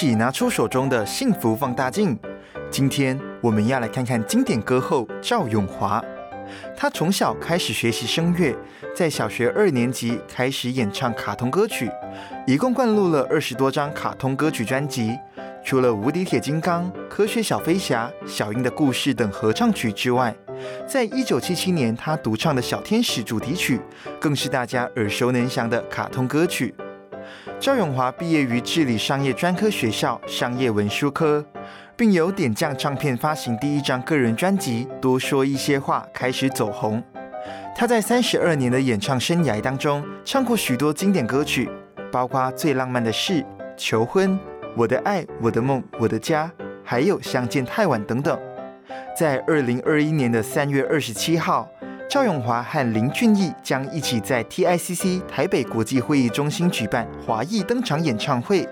起拿出手中的幸福放大镜。今天我们要来看看经典歌后赵咏华。她从小开始学习声乐，在小学二年级开始演唱卡通歌曲，一共灌录了二十多张卡通歌曲专辑。除了《无敌铁金刚》《科学小飞侠》《小樱的故事》等合唱曲之外，在一九七七年，她独唱的《小天使》主题曲，更是大家耳熟能详的卡通歌曲。赵咏华毕业于治理商业专科学校商业文书科，并由点将唱片发行第一张个人专辑《多说一些话》开始走红。他在三十二年的演唱生涯当中，唱过许多经典歌曲，包括《最浪漫的事》《求婚》。我的爱，我的梦，我的家，还有相见太晚等等。在二零二一年的三月二十七号，赵咏华和林俊逸将一起在 TICC 台北国际会议中心举办华裔登场演唱会，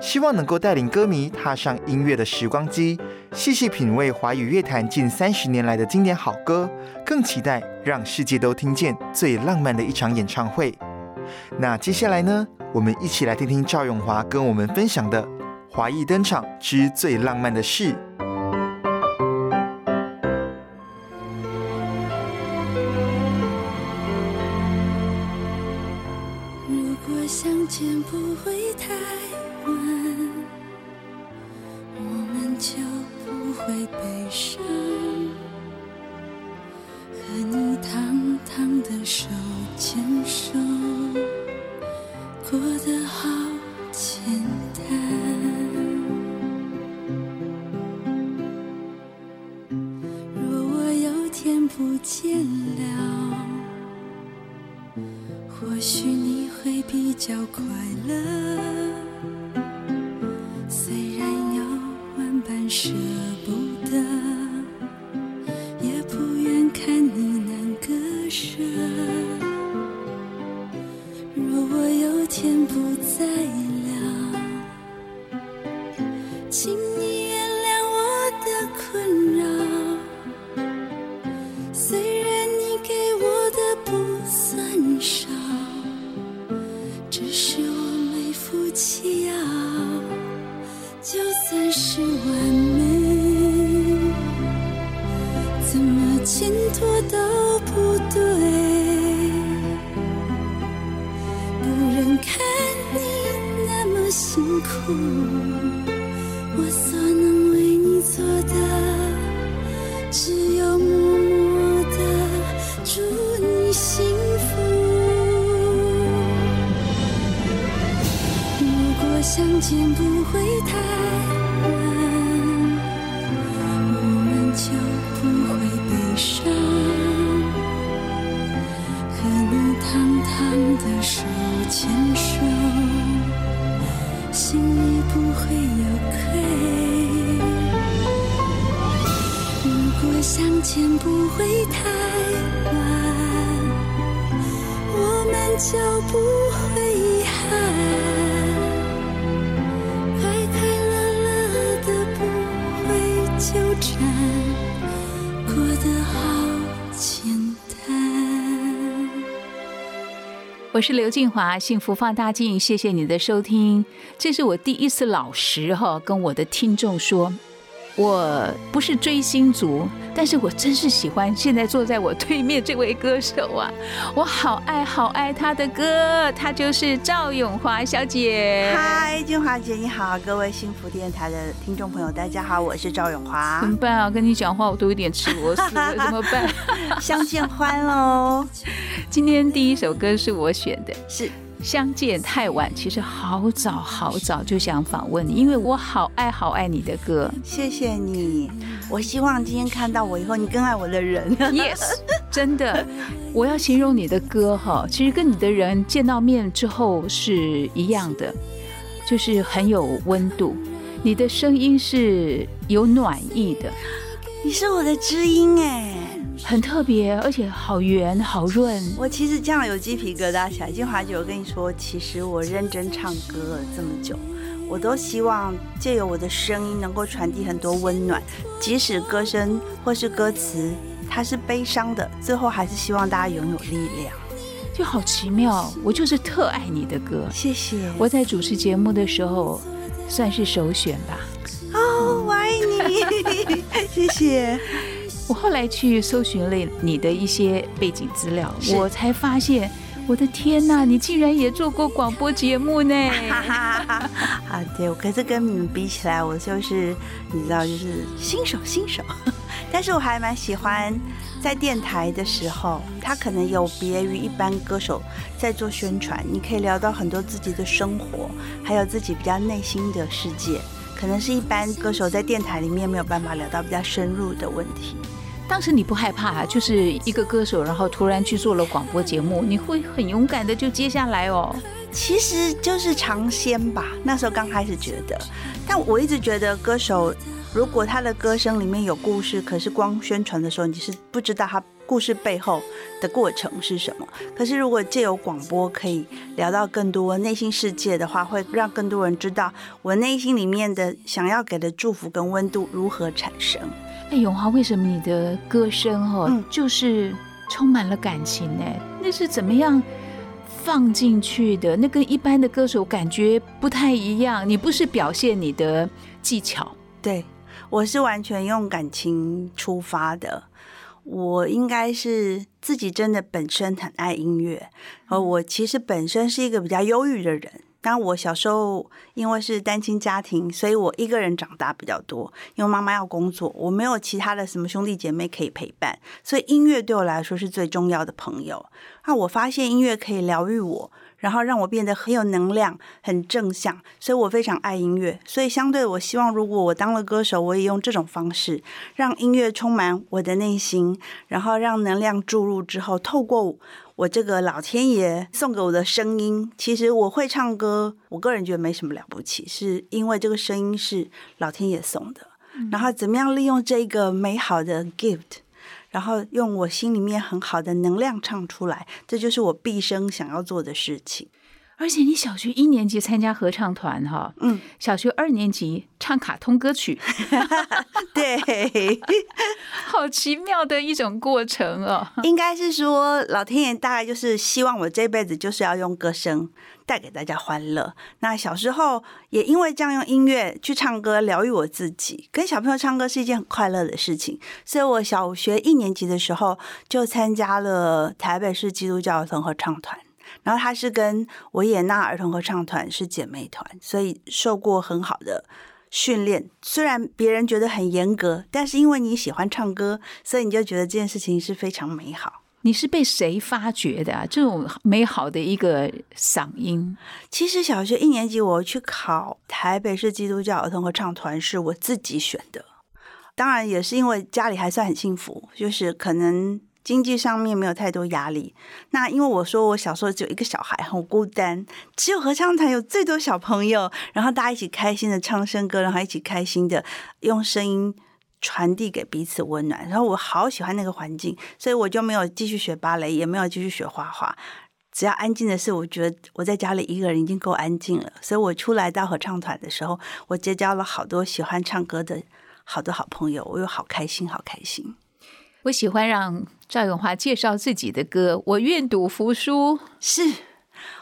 希望能够带领歌迷踏上音乐的时光机，细细品味华语乐坛近三十年来的经典好歌，更期待让世界都听见最浪漫的一场演唱会。那接下来呢，我们一起来听听赵咏华跟我们分享的。华裔登场之最浪漫的事。我是刘静华，幸福放大镜，谢谢你的收听。这是我第一次老实哈跟我的听众说，我不是追星族，但是我真是喜欢现在坐在我对面这位歌手啊，我好爱好爱他的歌，他就是赵咏华小姐。嗨，金华姐你好，各位幸福电台的听众朋友，大家好，我是赵咏华。怎么办啊？跟你讲话我都有点吃螺丝，怎么办？相见欢喽！今天第一首歌是我选的，是。相见太晚，其实好早好早就想访问你，因为我好爱好爱你的歌。谢谢你，我希望今天看到我以后，你更爱我的人。Yes，真的，我要形容你的歌哈，其实跟你的人见到面之后是一样的，就是很有温度。你的声音是有暖意的，你是我的知音哎，很特别，而且好圆好润。我其实这样有鸡皮疙瘩起来。金华姐，我跟你说，其实我认真唱歌了这么久，我都希望借由我的声音能够传递很多温暖，即使歌声或是歌词它是悲伤的，最后还是希望大家拥有力量。就好奇妙，我就是特爱你的歌。谢谢。我在主持节目的时候，算是首选吧。哦，我爱你，谢谢。我后来去搜寻了你的一些背景资料，我才发现，我的天呐，你竟然也做过广播节目呢！啊，对，我可是跟你们比起来，我就是你知道，就是新手新手。但是我还蛮喜欢在电台的时候，他可能有别于一般歌手在做宣传，你可以聊到很多自己的生活，还有自己比较内心的世界，可能是一般歌手在电台里面没有办法聊到比较深入的问题。当时你不害怕，就是一个歌手，然后突然去做了广播节目，你会很勇敢的就接下来哦。其实就是尝鲜吧，那时候刚开始觉得，但我一直觉得歌手。如果他的歌声里面有故事，可是光宣传的时候你是不知道他故事背后的过程是什么。可是如果借由广播可以聊到更多内心世界的话，会让更多人知道我内心里面的想要给的祝福跟温度如何产生。哎，永华，为什么你的歌声哈就是充满了感情呢？那是怎么样放进去的？那跟一般的歌手感觉不太一样。你不是表现你的技巧，对。我是完全用感情出发的，我应该是自己真的本身很爱音乐，而我其实本身是一个比较忧郁的人。当我小时候因为是单亲家庭，所以我一个人长大比较多，因为妈妈要工作，我没有其他的什么兄弟姐妹可以陪伴，所以音乐对我来说是最重要的朋友。那我发现音乐可以疗愈我。然后让我变得很有能量、很正向，所以我非常爱音乐。所以相对，我希望如果我当了歌手，我也用这种方式，让音乐充满我的内心，然后让能量注入之后，透过我这个老天爷送给我的声音，其实我会唱歌，我个人觉得没什么了不起，是因为这个声音是老天爷送的。然后怎么样利用这个美好的 gift？然后用我心里面很好的能量唱出来，这就是我毕生想要做的事情。而且你小学一年级参加合唱团哈，嗯，小学二年级唱卡通歌曲 对，好奇妙的一种过程哦。应该是说老天爷大概就是希望我这辈子就是要用歌声带给大家欢乐。那小时候也因为这样用音乐去唱歌疗愈我自己，跟小朋友唱歌是一件很快乐的事情。所以我小学一年级的时候就参加了台北市基督教儿童合唱团。然后他是跟维也纳儿童合唱团是姐妹团，所以受过很好的训练。虽然别人觉得很严格，但是因为你喜欢唱歌，所以你就觉得这件事情是非常美好。你是被谁发掘的啊？这种美好的一个嗓音。其实小学一年级我去考台北市基督教儿童合唱团是我自己选的，当然也是因为家里还算很幸福，就是可能。经济上面没有太多压力，那因为我说我小时候只有一个小孩，很孤单，只有合唱团有最多小朋友，然后大家一起开心的唱圣歌，然后一起开心的用声音传递给彼此温暖，然后我好喜欢那个环境，所以我就没有继续学芭蕾，也没有继续学画画，只要安静的是，我觉得我在家里一个人已经够安静了，所以我出来到合唱团的时候，我结交了好多喜欢唱歌的好多好朋友，我又好开心，好开心。我喜欢让赵永华介绍自己的歌。我愿赌服输，是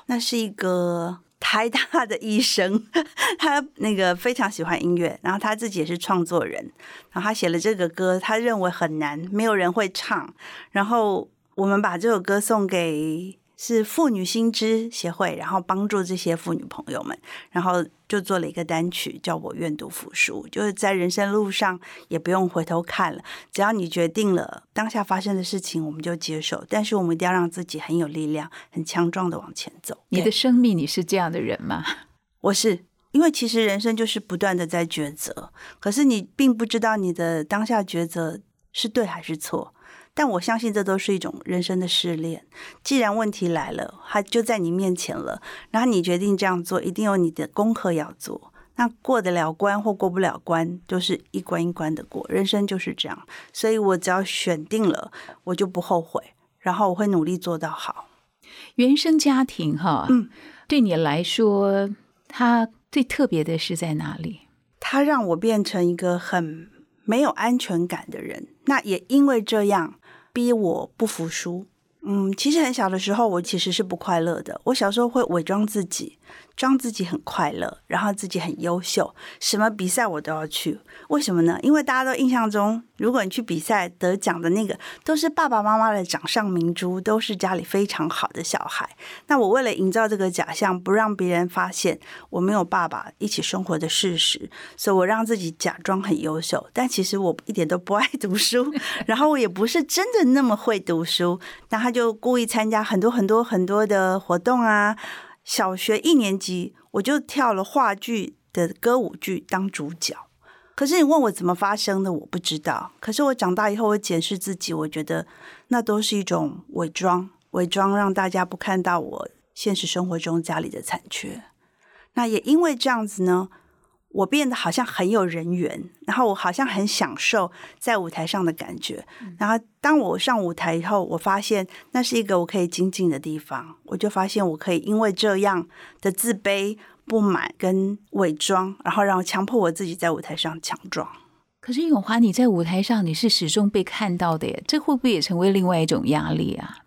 那是一个台大的医生，他那个非常喜欢音乐，然后他自己也是创作人，然后他写了这个歌，他认为很难，没有人会唱，然后我们把这首歌送给。是妇女心知协会，然后帮助这些妇女朋友们，然后就做了一个单曲，叫我愿赌服输，就是在人生路上也不用回头看了，只要你决定了当下发生的事情，我们就接受，但是我们一定要让自己很有力量、很强壮的往前走。你的生命，你是这样的人吗？我是，因为其实人生就是不断的在抉择，可是你并不知道你的当下抉择是对还是错。但我相信这都是一种人生的试炼。既然问题来了，它就在你面前了，然后你决定这样做，一定有你的功课要做。那过得了关或过不了关，就是一关一关的过，人生就是这样。所以我只要选定了，我就不后悔，然后我会努力做到好。原生家庭哈，嗯，对你来说，它最特别的是在哪里？它让我变成一个很没有安全感的人。那也因为这样，逼我不服输。嗯，其实很小的时候，我其实是不快乐的。我小时候会伪装自己。装自己很快乐，然后自己很优秀，什么比赛我都要去。为什么呢？因为大家都印象中，如果你去比赛得奖的那个，都是爸爸妈妈的掌上明珠，都是家里非常好的小孩。那我为了营造这个假象，不让别人发现我没有爸爸一起生活的事实，所以我让自己假装很优秀。但其实我一点都不爱读书，然后我也不是真的那么会读书。那他就故意参加很多很多很多的活动啊。小学一年级，我就跳了话剧的歌舞剧当主角。可是你问我怎么发生的，我不知道。可是我长大以后，我检视自己，我觉得那都是一种伪装，伪装让大家不看到我现实生活中家里的残缺。那也因为这样子呢。我变得好像很有人缘，然后我好像很享受在舞台上的感觉。然后当我上舞台以后，我发现那是一个我可以精进的地方。我就发现我可以因为这样的自卑、不满跟伪装，然后让我强迫我自己在舞台上强壮。可是永华，你在舞台上你是始终被看到的耶，这会不会也成为另外一种压力啊？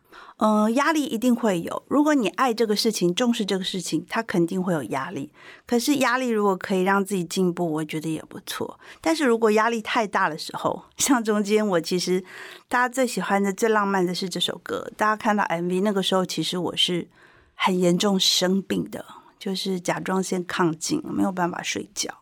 嗯，压力一定会有。如果你爱这个事情，重视这个事情，它肯定会有压力。可是压力如果可以让自己进步，我觉得也不错。但是如果压力太大的时候，像中间我其实大家最喜欢的、最浪漫的是这首歌。大家看到 MV 那个时候，其实我是很严重生病的，就是甲状腺亢进，没有办法睡觉。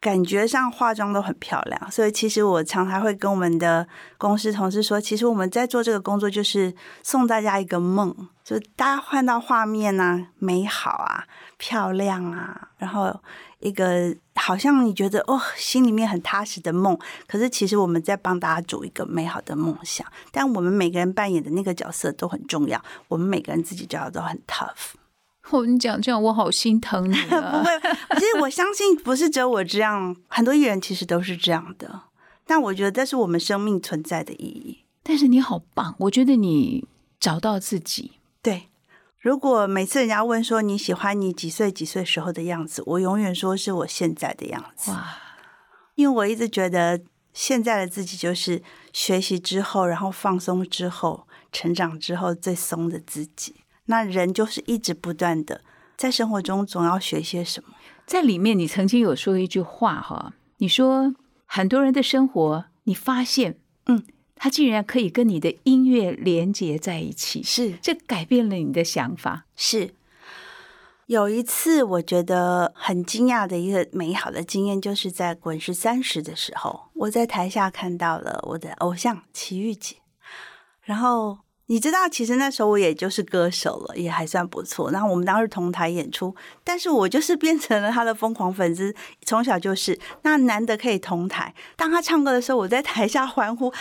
感觉上化妆都很漂亮，所以其实我常常会跟我们的公司同事说，其实我们在做这个工作就是送大家一个梦，就大家换到画面啊，美好啊，漂亮啊，然后一个好像你觉得哦，心里面很踏实的梦。可是其实我们在帮大家组一个美好的梦想，但我们每个人扮演的那个角色都很重要，我们每个人自己角都很 tough。我跟你讲，这样我好心疼你 啊！不会，其实我相信不是只有我这样，很多艺人其实都是这样的。但我觉得这是我们生命存在的意义。但是你好棒，我觉得你找到自己。对，如果每次人家问说你喜欢你几岁几岁时候的样子，我永远说是我现在的样子。哇！因为我一直觉得现在的自己就是学习之后，然后放松之后，成长之后最松的自己。那人就是一直不断的在生活中总要学些什么，在里面你曾经有说一句话哈，你说很多人的生活，你发现，嗯，他竟然可以跟你的音乐连接在一起，是这改变了你的想法。是有一次我觉得很惊讶的一个美好的经验，就是在《滚石三十》的时候，我在台下看到了我的偶像齐豫姐，然后。你知道，其实那时候我也就是歌手了，也还算不错。然后我们当时同台演出，但是我就是变成了他的疯狂粉丝，从小就是。那难得可以同台，当他唱歌的时候，我在台下欢呼啊，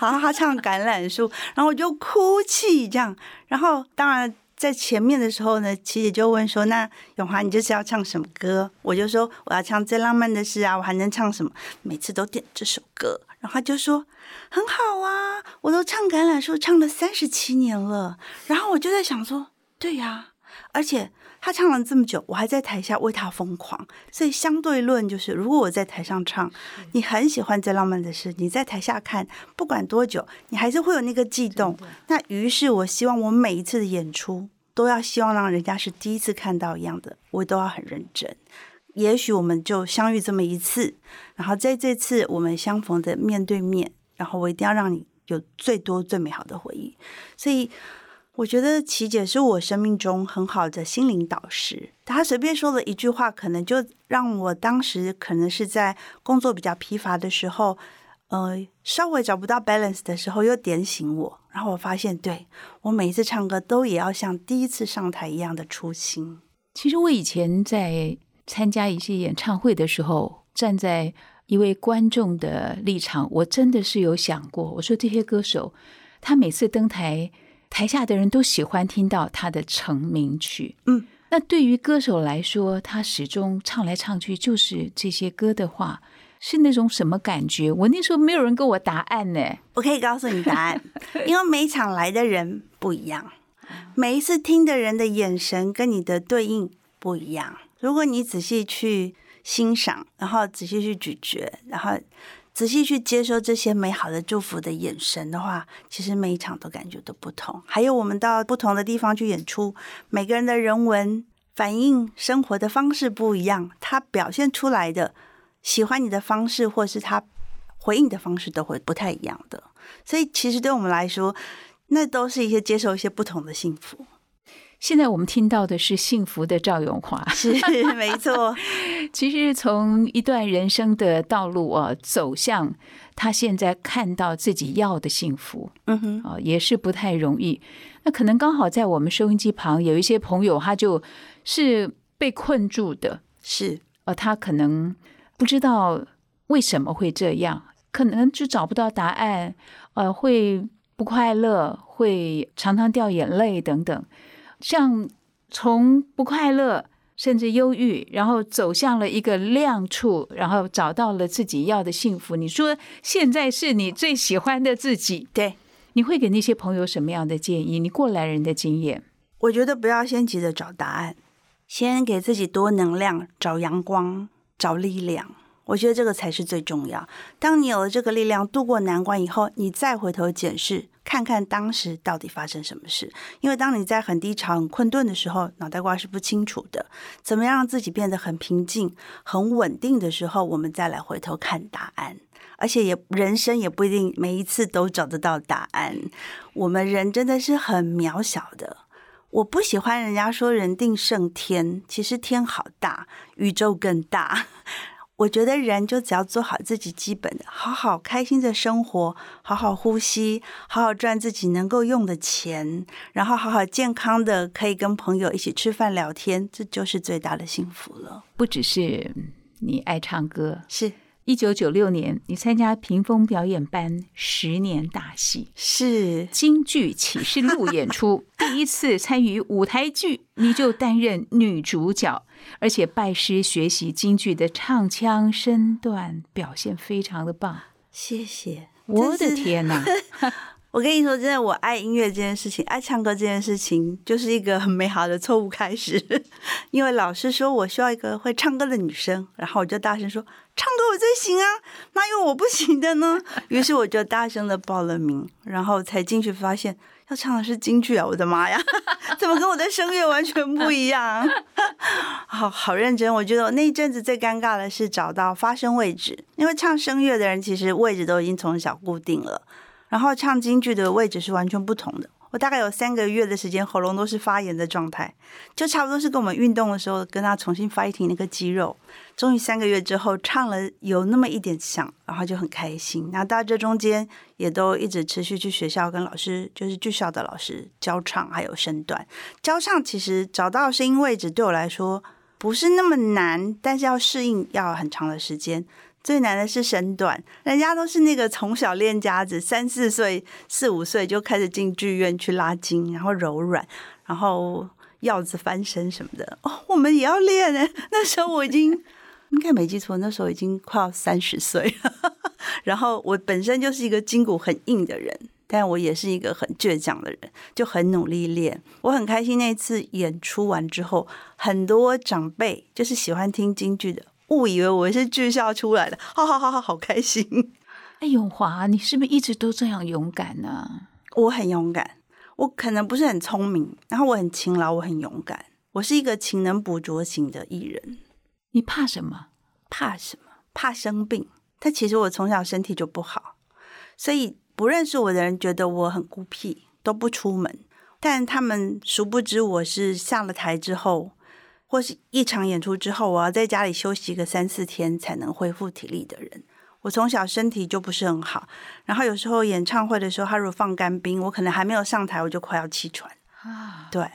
然后他唱《橄榄树》，然后我就哭泣这样。然后当然在前面的时候呢，琪姐就问说：“那永华，你这是要唱什么歌？”我就说：“我要唱最浪漫的事啊，我还能唱什么？每次都点这首歌。”然后他就说。很好啊，我都唱橄榄树唱了三十七年了。然后我就在想说，对呀，而且他唱了这么久，我还在台下为他疯狂。所以相对论就是，如果我在台上唱，你很喜欢最浪漫的事，你在台下看，不管多久，你还是会有那个悸动。那于是我希望我每一次的演出都要希望让人家是第一次看到一样的，我都要很认真。也许我们就相遇这么一次，然后在这次我们相逢的面对面。然后我一定要让你有最多最美好的回忆，所以我觉得琪姐是我生命中很好的心灵导师。她随便说了一句话，可能就让我当时可能是在工作比较疲乏的时候，呃，稍微找不到 balance 的时候，又点醒我。然后我发现，对我每一次唱歌都也要像第一次上台一样的初心。其实我以前在参加一些演唱会的时候，站在。一位观众的立场，我真的是有想过。我说这些歌手，他每次登台，台下的人都喜欢听到他的成名曲。嗯，那对于歌手来说，他始终唱来唱去就是这些歌的话，是那种什么感觉？我那时候没有人给我答案呢。我可以告诉你答案，因为每场来的人不一样，每一次听的人的眼神跟你的对应不一样。如果你仔细去欣赏，然后仔细去咀嚼，然后仔细去接收这些美好的祝福的眼神的话，其实每一场都感觉都不同。还有我们到不同的地方去演出，每个人的人文反应生活的方式不一样，他表现出来的喜欢你的方式，或是他回应的方式都会不太一样的。所以其实对我们来说，那都是一些接受一些不同的幸福。现在我们听到的是幸福的赵永华，是没错。其实从一段人生的道路啊，走向他现在看到自己要的幸福，嗯哼，啊，也是不太容易。那可能刚好在我们收音机旁有一些朋友，他就是被困住的，是呃，他可能不知道为什么会这样，可能就找不到答案，呃，会不快乐，会常常掉眼泪等等。像从不快乐甚至忧郁，然后走向了一个亮处，然后找到了自己要的幸福。你说现在是你最喜欢的自己，对，你会给那些朋友什么样的建议？你过来人的经验，我觉得不要先急着找答案，先给自己多能量，找阳光，找力量。我觉得这个才是最重要。当你有了这个力量，度过难关以后，你再回头检视，看看当时到底发生什么事。因为当你在很低潮、很困顿的时候，脑袋瓜是不清楚的。怎么样让自己变得很平静、很稳定的时候，我们再来回头看答案。而且也人生也不一定每一次都找得到答案。我们人真的是很渺小的。我不喜欢人家说人定胜天，其实天好大，宇宙更大。我觉得人就只要做好自己基本的，好好开心的生活，好好呼吸，好好赚自己能够用的钱，然后好好健康的可以跟朋友一起吃饭聊天，这就是最大的幸福了。不只是你爱唱歌，是。一九九六年，你参加屏风表演班十年大戏，是。京剧启示录演出，第一次参与舞台剧，你就担任女主角，而且拜师学习京剧的唱腔身段，表现非常的棒。谢谢，我的天哪！我跟你说，真的，我爱音乐这件事情，爱唱歌这件事情，就是一个很美好的错误开始。因为老师说我需要一个会唱歌的女生，然后我就大声说：“唱歌我最行啊，哪有我不行的呢？”于是我就大声的报了名，然后才进去发现要唱的是京剧啊！我的妈呀，怎么跟我的声乐完全不一样？好好认真，我觉得我那一阵子最尴尬的是找到发声位置，因为唱声乐的人其实位置都已经从小固定了。然后唱京剧的位置是完全不同的。我大概有三个月的时间，喉咙都是发炎的状态，就差不多是跟我们运动的时候跟他重新 fighting 那个肌肉。终于三个月之后唱了有那么一点响，然后就很开心。那到这中间也都一直持续去学校跟老师，就是剧校的老师教唱，还有身段教唱。其实找到声音位置对我来说不是那么难，但是要适应要很长的时间。最难的是身段，人家都是那个从小练家子，三四岁、四五岁就开始进剧院去拉筋，然后柔软，然后鹞子翻身什么的。哦，我们也要练呢。那时候我已经应该没记错，那时候已经快要三十岁了。然后我本身就是一个筋骨很硬的人，但我也是一个很倔强的人，就很努力练。我很开心那次演出完之后，很多长辈就是喜欢听京剧的。误以为我是剧校出来的，好好好好好开心！哎，永华，你是不是一直都这样勇敢呢？我很勇敢，我可能不是很聪明，然后我很勤劳，我很勇敢，我是一个勤能补拙型的艺人。你怕什么？怕什么？怕生病。但其实我从小身体就不好，所以不认识我的人觉得我很孤僻，都不出门。但他们殊不知我是下了台之后。或是一场演出之后，我要在家里休息个三四天才能恢复体力的人。我从小身体就不是很好，然后有时候演唱会的时候，他如果放干冰，我可能还没有上台，我就快要气喘啊。对，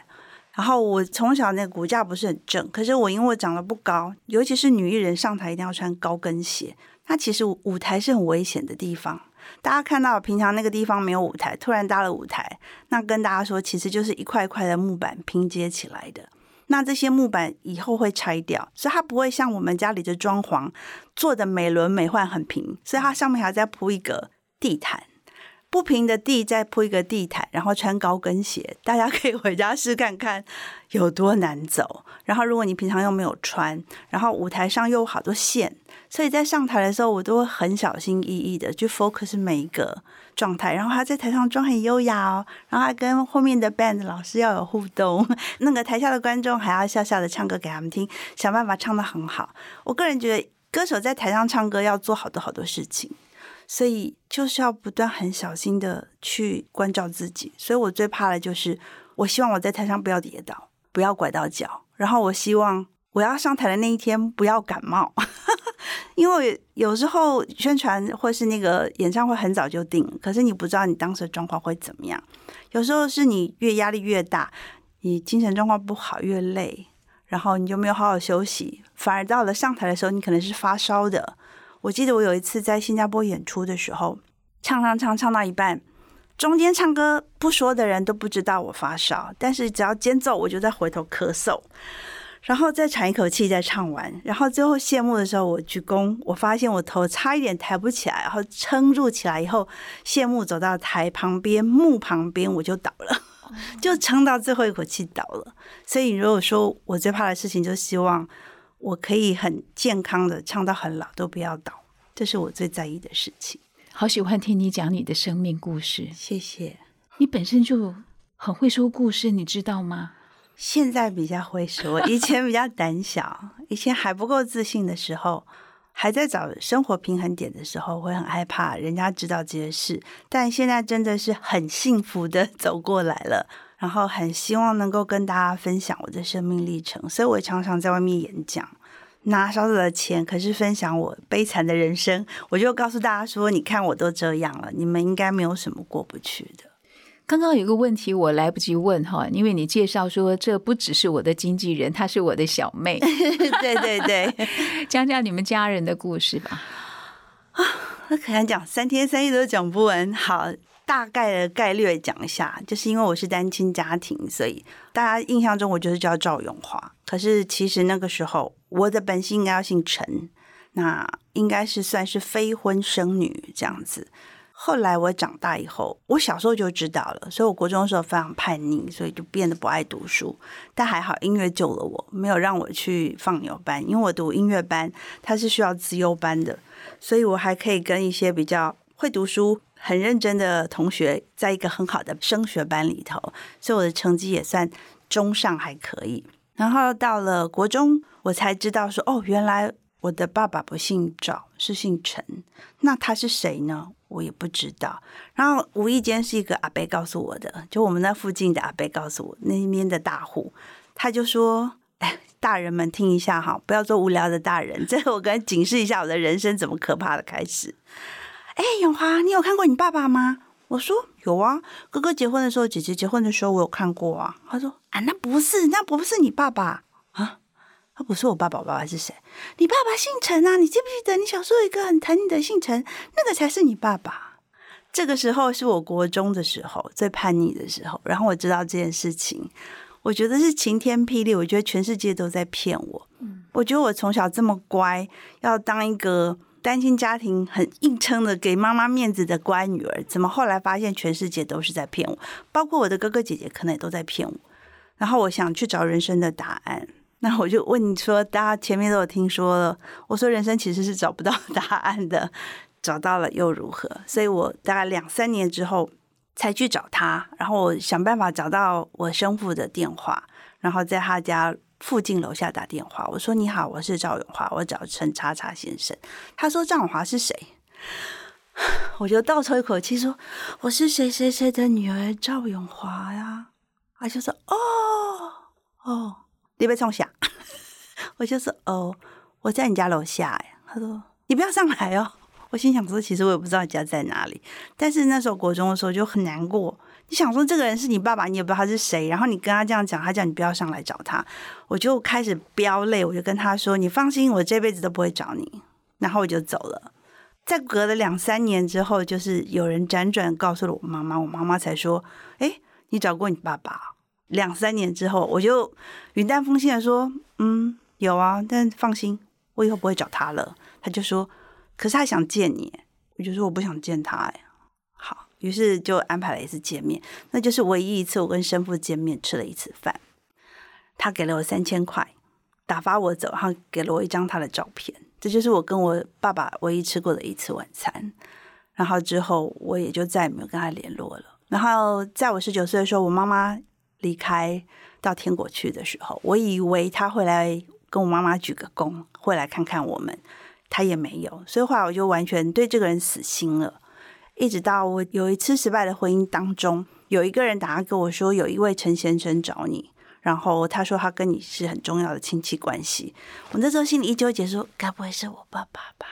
然后我从小那个骨架不是很正，可是我因为我长得不高，尤其是女艺人上台一定要穿高跟鞋。那其实舞台是很危险的地方，大家看到平常那个地方没有舞台，突然搭了舞台，那跟大家说，其实就是一块一块的木板拼接起来的。那这些木板以后会拆掉，所以它不会像我们家里的装潢做的美轮美奂、很平，所以它上面还要再铺一个地毯。不平的地再铺一个地毯，然后穿高跟鞋，大家可以回家试看看有多难走。然后如果你平常又没有穿，然后舞台上又有好多线，所以在上台的时候，我都会很小心翼翼的去 focus 每一个状态。然后他在台上装很优雅哦，然后还跟后面的 band 老师要有互动，那个台下的观众还要笑笑的唱歌给他们听，想办法唱得很好。我个人觉得，歌手在台上唱歌要做好多好多事情。所以就是要不断很小心的去关照自己，所以我最怕的就是，我希望我在台上不要跌倒，不要拐到脚，然后我希望我要上台的那一天不要感冒，因为有时候宣传或是那个演唱会很早就定，可是你不知道你当时的状况会怎么样，有时候是你越压力越大，你精神状况不好越累，然后你就没有好好休息，反而到了上台的时候，你可能是发烧的。我记得我有一次在新加坡演出的时候，唱唱唱唱到一半，中间唱歌不说的人都不知道我发烧，但是只要间奏，我就在回头咳嗽，然后再喘一口气再唱完，然后最后谢幕的时候，我鞠躬，我发现我头差一点抬不起来，然后撑住起来以后，谢幕走到台旁边幕旁边，我就倒了，就撑到最后一口气倒了。所以如果说我最怕的事情，就希望。我可以很健康的唱到很老都不要倒，这是我最在意的事情。好喜欢听你讲你的生命故事，谢谢。你本身就很会说故事，你知道吗？现在比较会说，以前比较胆小，以前还不够自信的时候，还在找生活平衡点的时候，会很害怕人家知道这些事。但现在真的是很幸福的走过来了。然后很希望能够跟大家分享我的生命历程，所以我常常在外面演讲，拿少少的钱，可是分享我悲惨的人生。我就告诉大家说：“你看我都这样了，你们应该没有什么过不去的。”刚刚有个问题我来不及问哈，因为你介绍说这不只是我的经纪人，她是我的小妹。对 对对，讲讲你们家人的故事吧。啊，那可能讲三天三夜都讲不完。好。大概的概率讲一下，就是因为我是单亲家庭，所以大家印象中我就是叫赵永华。可是其实那个时候我的本姓应该要姓陈，那应该是算是非婚生女这样子。后来我长大以后，我小时候就知道了，所以我国中的时候非常叛逆，所以就变得不爱读书。但还好音乐救了我，没有让我去放牛班，因为我读音乐班它是需要资优班的，所以我还可以跟一些比较会读书。很认真的同学，在一个很好的升学班里头，所以我的成绩也算中上还可以。然后到了国中，我才知道说，哦，原来我的爸爸不姓赵，是姓陈。那他是谁呢？我也不知道。然后无意间是一个阿伯告诉我的，就我们那附近的阿伯告诉我，那边的大户，他就说：“哎，大人们听一下哈，不要做无聊的大人。这我跟警示一下我的人生怎么可怕的开始。”哎，永华，你有看过你爸爸吗？我说有啊，哥哥结婚的时候，姐姐结婚的时候，我有看过啊。他说啊，那不是，那不是你爸爸，他不是我爸爸，我爸爸是谁？你爸爸姓陈啊，你记不记得你小时候有一个很疼你的姓陈，那个才是你爸爸。这个时候是我国中的时候，最叛逆的时候，然后我知道这件事情，我觉得是晴天霹雳，我觉得全世界都在骗我。嗯，我觉得我从小这么乖，要当一个。单亲家庭很硬撑的给妈妈面子的乖女儿，怎么后来发现全世界都是在骗我？包括我的哥哥姐姐可能也都在骗我。然后我想去找人生的答案，那我就问你说：大家前面都有听说了，我说人生其实是找不到 答案的，找到了又如何？所以我大概两三年之后才去找他，然后我想办法找到我生父的电话，然后在他家。附近楼下打电话，我说：“你好，我是赵永华，我找陈叉叉先生。”他说：“赵永华是谁？” 我就倒抽一口气说：“我是谁谁谁的女儿赵永华呀。”他就说：“哦哦，你被冲下。”我就说：“哦，我在你家楼下。”。他说：“你不要上来哦。”我心想说：“其实我也不知道你家在哪里。”但是那时候国中的时候就很难过。你想说这个人是你爸爸，你也不知道他是谁，然后你跟他这样讲，他叫你不要上来找他，我就开始飙泪，我就跟他说：“你放心，我这辈子都不会找你。”然后我就走了。在隔了两三年之后，就是有人辗转告诉了我妈妈，我妈妈才说：“哎，你找过你爸爸？”两三年之后，我就云淡风轻的说：“嗯，有啊，但放心，我以后不会找他了。”他就说：“可是他想见你。”我就说：“我不想见他。”哎，好，于是就安排了一次见面，那就是唯一一次我跟生父见面吃了一次饭。他给了我三千块，打发我走，然后给了我一张他的照片。这就是我跟我爸爸唯一吃过的一次晚餐。然后之后我也就再也没有跟他联络了。然后在我十九岁的时候，我妈妈离开到天国去的时候，我以为他会来跟我妈妈鞠个躬，会来看看我们，他也没有。所以后来我就完全对这个人死心了。一直到我有一次失败的婚姻当中，有一个人打电话跟我说，有一位陈先生找你。然后他说他跟你是很重要的亲戚关系，我那时候心里一纠结，说该不会是我爸爸吧？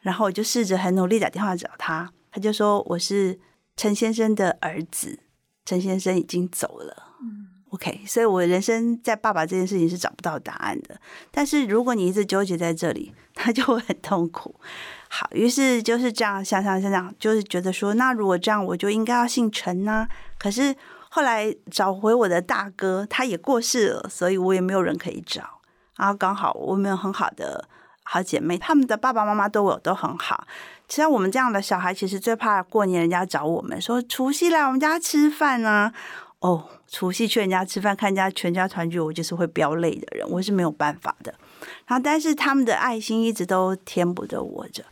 然后我就试着很努力打电话找他，他就说我是陈先生的儿子，陈先生已经走了。嗯，OK，所以我人生在爸爸这件事情是找不到答案的。但是如果你一直纠结在这里，他就会很痛苦。好，于是就是这样想想想想，就是觉得说，那如果这样，我就应该要姓陈啊？可是。后来找回我的大哥，他也过世了，所以我也没有人可以找。然后刚好我们有很好的好姐妹，他们的爸爸妈妈对我都很好。其实我们这样的小孩，其实最怕过年人家找我们说除夕来我们家吃饭啊。哦，除夕去人家吃饭，看人家全家团聚，我就是会飙泪的人，我是没有办法的。然后但是他们的爱心一直都填补着我着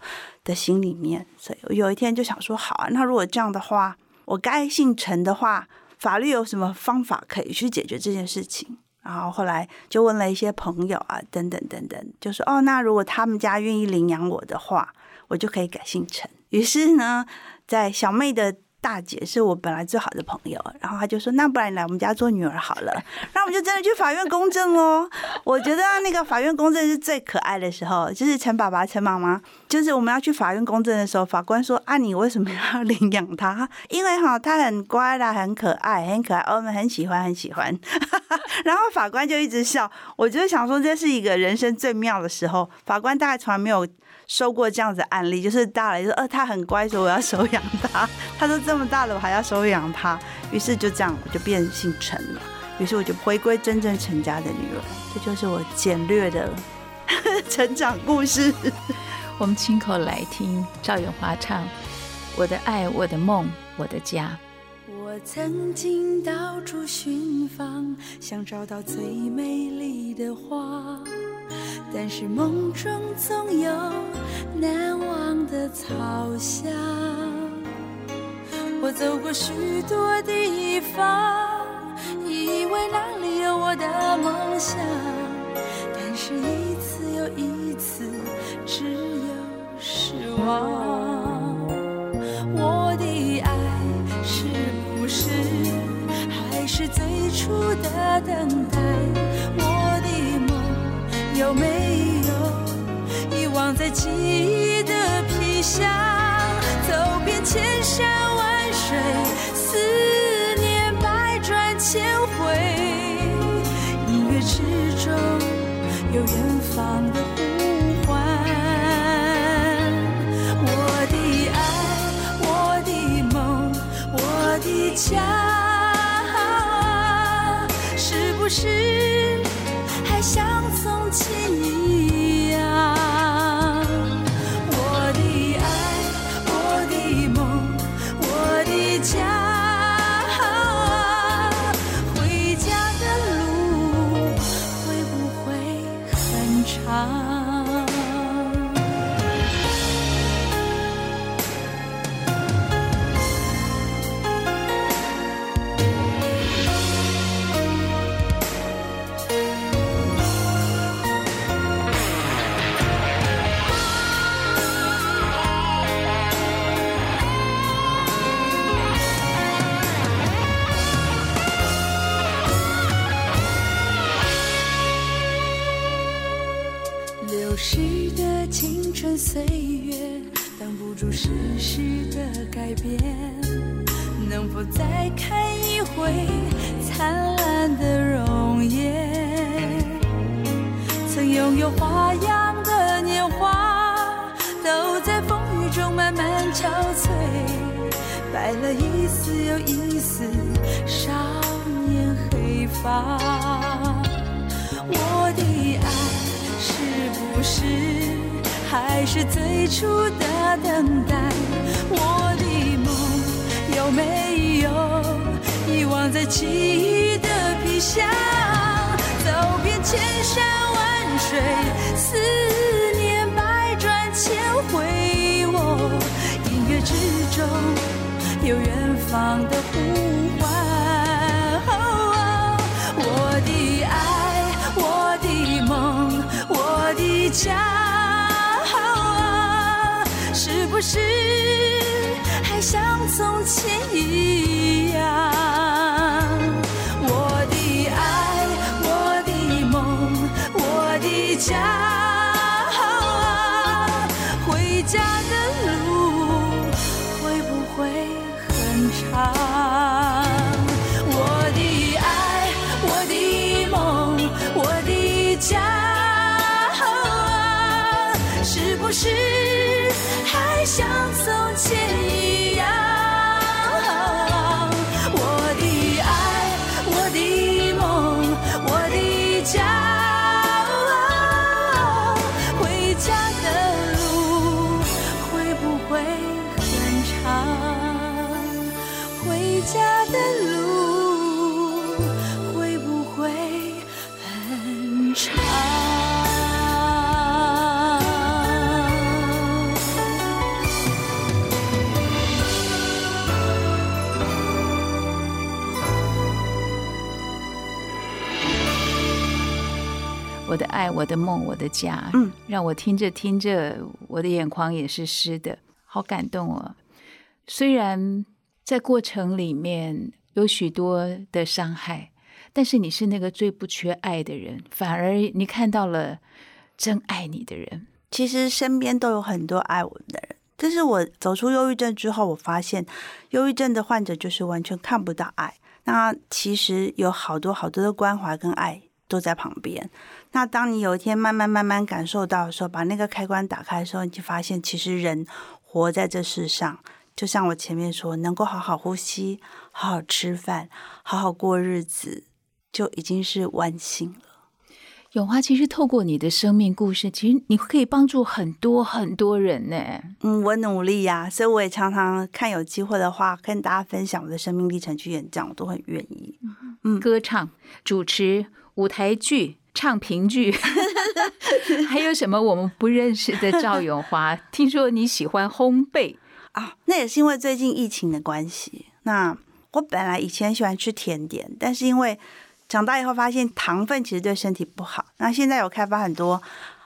的心里面，所以有一天就想说，好啊，那如果这样的话，我该姓陈的话。法律有什么方法可以去解决这件事情？然后后来就问了一些朋友啊，等等等等，就说哦，那如果他们家愿意领养我的话，我就可以改姓陈。于是呢，在小妹的。大姐是我本来最好的朋友，然后她就说：“那不然你来我们家做女儿好了。”那我们就真的去法院公证喽。我觉得那个法院公证是最可爱的时候，就是陈爸爸、陈妈妈，就是我们要去法院公证的时候，法官说：“啊，你为什么要 领养他？因为哈，他很乖啦，很可爱，很可爱，我们很喜欢，很喜欢。”然后法官就一直笑。我就想说，这是一个人生最妙的时候。法官大概从来没有。收过这样子案例，就是大了说，呃，他很乖，所以我要收养他。他说这么大了，我还要收养他，于是就这样，我就变姓陈了。于是我就回归真正陈家的女儿。这就是我简略的 成长故事。我们亲口来听赵咏华唱《我的爱，我的梦，我的家》。我曾经到处寻访，想找到最美丽的花。但是梦中总有难忘的草香。我走过许多地方，以为那里有我的梦想。但是一次又一次，只有失望。是最初的等待？我的梦有没有遗忘在记忆的皮箱？走遍千山万水，思念百转千回，音乐之中有远方的呼唤。我的爱，我的梦，我的家，是还像从前一岁月，挡不住世事的改变。能否再看一回灿烂的容颜？曾拥有花样的年华，都在风雨中慢慢憔悴，白了一丝又一丝少年黑发。我的爱是不是还是最初的等待？我的梦有没有遗忘在记忆的皮箱？走遍千山万水，思念百转千回，我音乐之中有远方的呼唤。我的爱，我的梦，我的家，不是还像从前一样？我的爱，我的梦，我的家，嗯，让我听着听着，我的眼眶也是湿的，好感动哦。虽然在过程里面有许多的伤害，但是你是那个最不缺爱的人，反而你看到了真爱你的人。其实身边都有很多爱我们的人。但是我走出忧郁症之后，我发现忧郁症的患者就是完全看不到爱。那其实有好多好多的关怀跟爱都在旁边。那当你有一天慢慢慢慢感受到的时候，把那个开关打开的时候，你就发现其实人活在这世上，就像我前面说，能够好好呼吸、好好吃饭、好好过日子，就已经是万幸了。永华，其实透过你的生命故事，其实你可以帮助很多很多人呢。嗯，我努力呀、所以我也常常看有机会的话，跟大家分享我的生命历程去演讲，我都很愿意。嗯歌唱、主持、舞台剧、唱评剧，还有什么我们不认识的赵永华？听说你喜欢烘焙，啊，那也是因为最近疫情的关系。那我本来以前喜欢吃甜点，但是因为长大以后发现糖分其实对身体不好。那现在有开发很多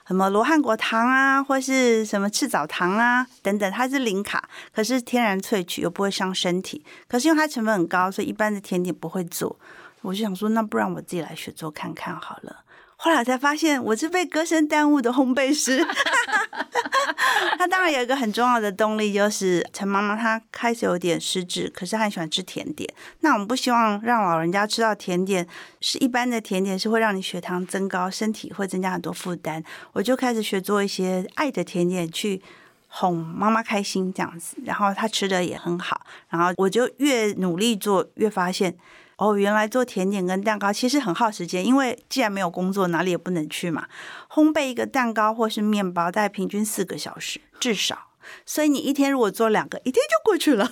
什么罗汉果糖啊，或是什么赤藻糖啊等等，它是零卡，可是天然萃取又不会伤身体。可是因为它成本很高，所以一般的甜点不会做。我就想说，那不然我自己来学做看看好了。后来才发现，我是被歌声耽误的烘焙师。他当然有一个很重要的动力，就是陈妈妈她开始有点失智，可是她很喜欢吃甜点。那我们不希望让老人家吃到甜点是一般的甜点，是会让你血糖增高，身体会增加很多负担。我就开始学做一些爱的甜点，去哄妈妈开心这样子。然后她吃的也很好，然后我就越努力做，越发现。哦，原来做甜点跟蛋糕其实很耗时间，因为既然没有工作，哪里也不能去嘛。烘焙一个蛋糕或是面包，大概平均四个小时至少。所以你一天如果做两个，一天就过去了，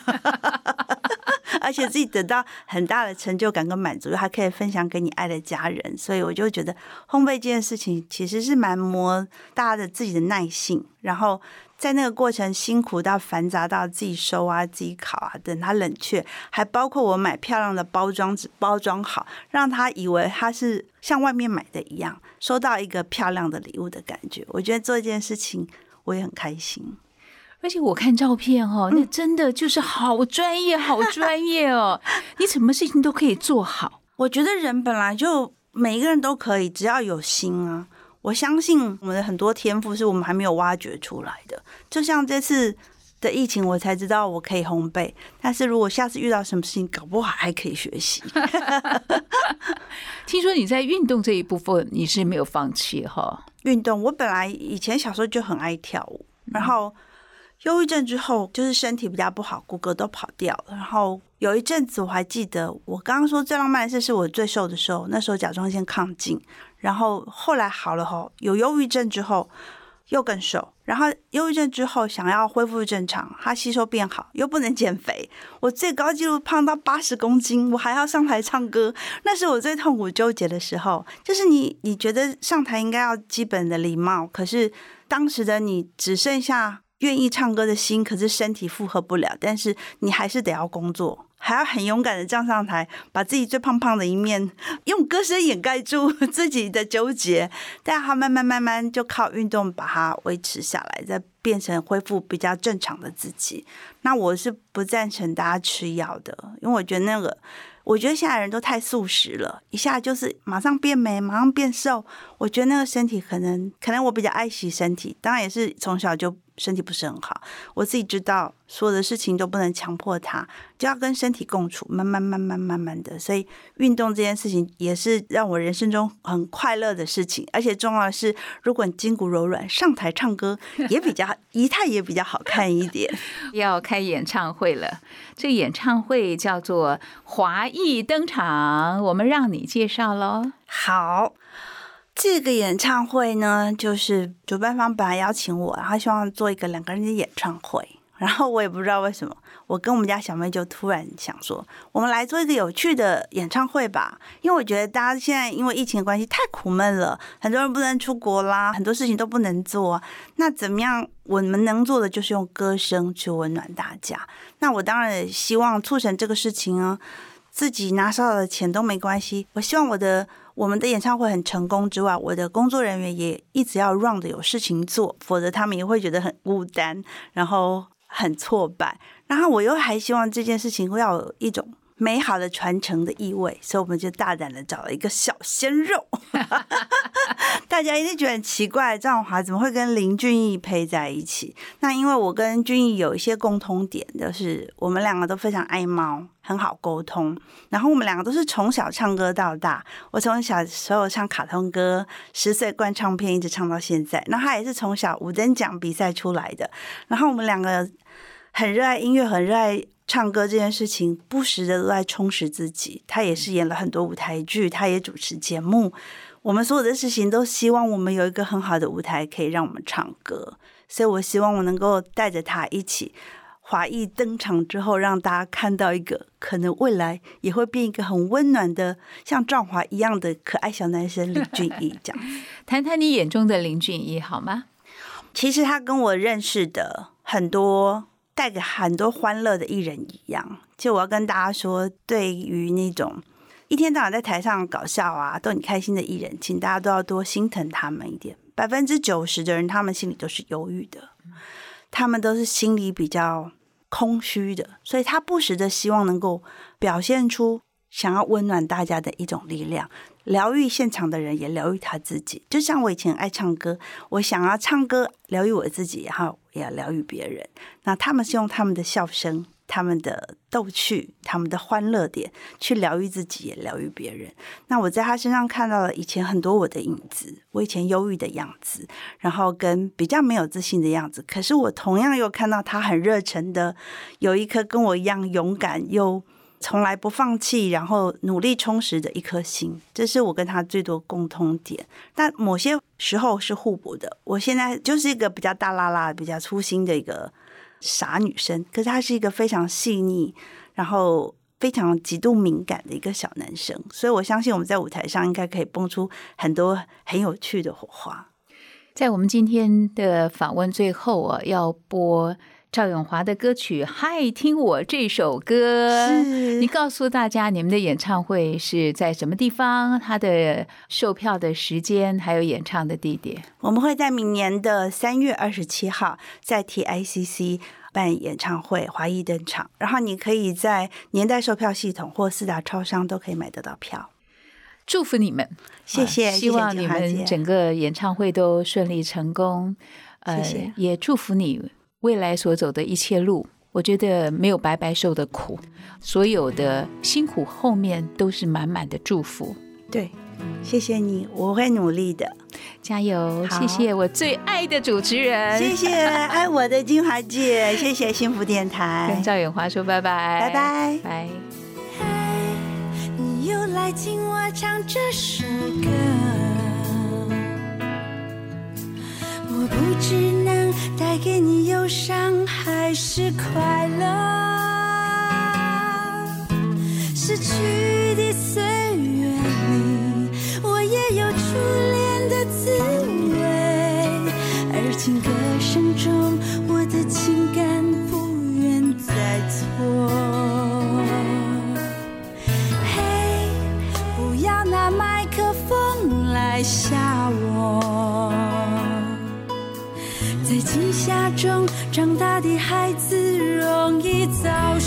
而且自己得到很大的成就感跟满足，还可以分享给你爱的家人。所以我就觉得烘焙这件事情其实是蛮磨大家的自己的耐性，然后。在那个过程辛苦到繁杂到自己收啊、自己烤啊，等它冷却，还包括我买漂亮的包装纸包装好，让他以为他是像外面买的一样，收到一个漂亮的礼物的感觉。我觉得做一件事情我也很开心。而且我看照片哦，那真的就是好专业，好专业哦！你什么事情都可以做好。我觉得人本来就每一个人都可以，只要有心啊。我相信我们的很多天赋是我们还没有挖掘出来的。就像这次的疫情，我才知道我可以烘焙。但是如果下次遇到什么事情，搞不好还可以学习。听说你在运动这一部分你是没有放弃哈？运动，我本来以前小时候就很爱跳舞，然后忧郁症之后，就是身体比较不好，骨骼都跑掉了。然后有一阵子我还记得，我刚刚说最浪漫的事是我最瘦的时候，那时候甲状腺亢进，然后后来好了后，有忧郁症之后又更瘦，然后忧郁症之后想要恢复正常，他吸收变好，又不能减肥，我最高纪录胖到八十公斤，我还要上台唱歌，那是我最痛苦纠结的时候。就是你你觉得上台应该要基本的礼貌，可是当时的你只剩下。愿意唱歌的心，可是身体负荷不了。但是你还是得要工作，还要很勇敢的站上台，把自己最胖胖的一面用歌声掩盖住 自己的纠结。但他慢慢慢慢就靠运动把它维持下来，再变成恢复比较正常的自己。那我是不赞成大家吃药的，因为我觉得那个。我觉得现在人都太素食了，一下就是马上变美，马上变瘦。我觉得那个身体可能，可能我比较爱惜身体，当然也是从小就身体不是很好。我自己知道，所有的事情都不能强迫他，就要跟身体共处，慢慢慢慢慢慢的。所以运动这件事情也是让我人生中很快乐的事情，而且重要的是，如果你筋骨柔软，上台唱歌 也比较仪态也比较好看一点。要开演唱会了，这演唱会叫做华。裔登场，我们让你介绍喽。好，这个演唱会呢，就是主办方本来邀请我，然后希望做一个两个人的演唱会。然后我也不知道为什么，我跟我们家小妹就突然想说，我们来做一个有趣的演唱会吧。因为我觉得大家现在因为疫情的关系太苦闷了，很多人不能出国啦，很多事情都不能做。那怎么样？我们能做的就是用歌声去温暖大家。那我当然也希望促成这个事情啊。自己拿少少的钱都没关系。我希望我的我们的演唱会很成功之外，我的工作人员也一直要 run 的有事情做，否则他们也会觉得很孤单，然后很挫败。然后我又还希望这件事情会要有一种。美好的传承的意味，所以我们就大胆的找了一个小鲜肉。大家一定觉得很奇怪，张华怎么会跟林俊逸配在一起？那因为我跟俊逸有一些共通点，就是我们两个都非常爱猫，很好沟通。然后我们两个都是从小唱歌到大，我从小时候唱卡通歌，十岁灌唱片，一直唱到现在。那他也是从小五等奖比赛出来的。然后我们两个很热爱音乐，很热爱。唱歌这件事情，不时的都在充实自己。他也是演了很多舞台剧，他也主持节目。我们所有的事情都希望我们有一个很好的舞台，可以让我们唱歌。所以我希望我能够带着他一起华裔登场之后，让大家看到一个可能未来也会变一个很温暖的，像壮华一样的可爱小男生林俊逸。这样，谈谈你眼中的林俊逸好吗？其实他跟我认识的很多。带给很多欢乐的艺人一样，就我要跟大家说，对于那种一天到晚在台上搞笑啊、逗你开心的艺人，请大家都要多心疼他们一点。百分之九十的人，他们心里都是忧郁的，他们都是心里比较空虚的，所以他不时的希望能够表现出想要温暖大家的一种力量。疗愈现场的人，也疗愈他自己。就像我以前爱唱歌，我想要唱歌疗愈我自己，然后也要疗愈别人。那他们是用他们的笑声、他们的逗趣、他们的欢乐点去疗愈自己，也疗愈别人。那我在他身上看到了以前很多我的影子，我以前忧郁的样子，然后跟比较没有自信的样子。可是我同样又看到他很热忱的，有一颗跟我一样勇敢又。从来不放弃，然后努力充实的一颗心，这是我跟他最多共通点。但某些时候是互补的。我现在就是一个比较大拉拉、比较粗心的一个傻女生，可是他是一个非常细腻，然后非常极度敏感的一个小男生。所以我相信我们在舞台上应该可以蹦出很多很有趣的火花。在我们今天的访问最后啊，要播。赵永华的歌曲《嗨，听我这首歌》，你告诉大家你们的演唱会是在什么地方？他的售票的时间还有演唱的地点？我们会在明年的三月二十七号在 TICC 办演唱会，华裔登场。然后你可以在年代售票系统或四大超商都可以买得到票。祝福你们，谢谢，希望你们整个演唱会都顺利成功。谢谢，也祝福你。未来所走的一切路，我觉得没有白白受的苦，所有的辛苦后面都是满满的祝福。对，谢谢你，我会努力的。加油！好谢谢我最爱的主持人，谢谢 爱我的金华姐，谢谢幸福电台跟，赵远华说拜拜，拜拜拜。嘿，你又来听我唱这首歌，我不知能带给你忧伤还是快乐。逝去的岁月里，我也有初恋的滋味，而情歌声中，我的情感不愿再错。嘿，不要拿麦克风来吓惊吓中长大的孩子容易早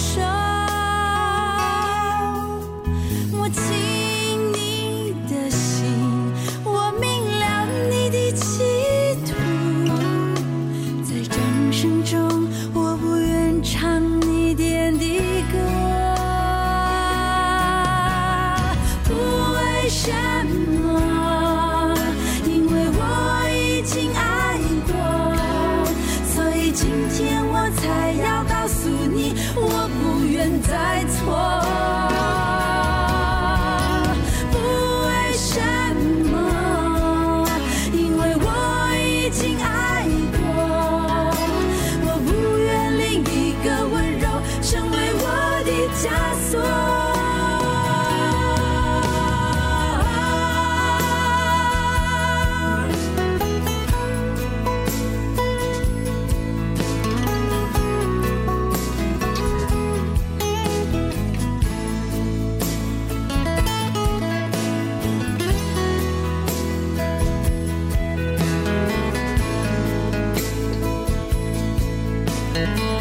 轻